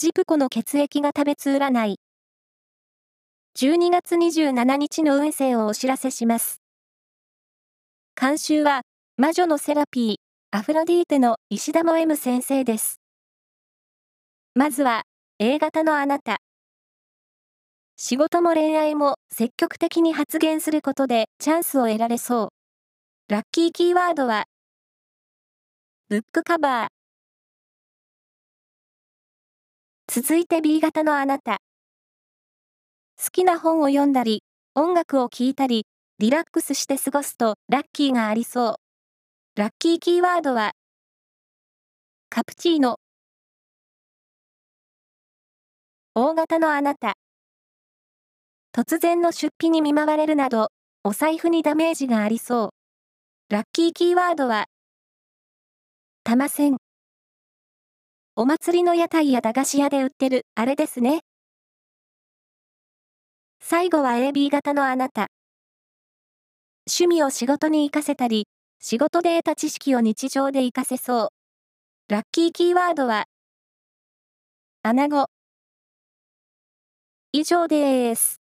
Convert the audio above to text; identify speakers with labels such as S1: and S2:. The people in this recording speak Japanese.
S1: ジプコの血液が食べつ占い。12月27日の運勢をお知らせします。監修は、魔女のセラピー、アフロディーテの石田も M 先生です。まずは、A 型のあなた。仕事も恋愛も積極的に発言することでチャンスを得られそう。ラッキーキーワードは、ブックカバー。続いて B 型のあなた。好きな本を読んだり、音楽を聴いたり、リラックスして過ごすとラッキーがありそう。ラッキーキーワードは、カプチーノ。大型のあなた。突然の出費に見舞われるなど、お財布にダメージがありそう。ラッキーキーワードは、たません。お祭りの屋台や駄菓子屋で売ってる、あれですね。最後は AB 型のあなた。趣味を仕事に活かせたり、仕事で得た知識を日常で活かせそう。ラッキーキーワードは、アナゴ。以上です。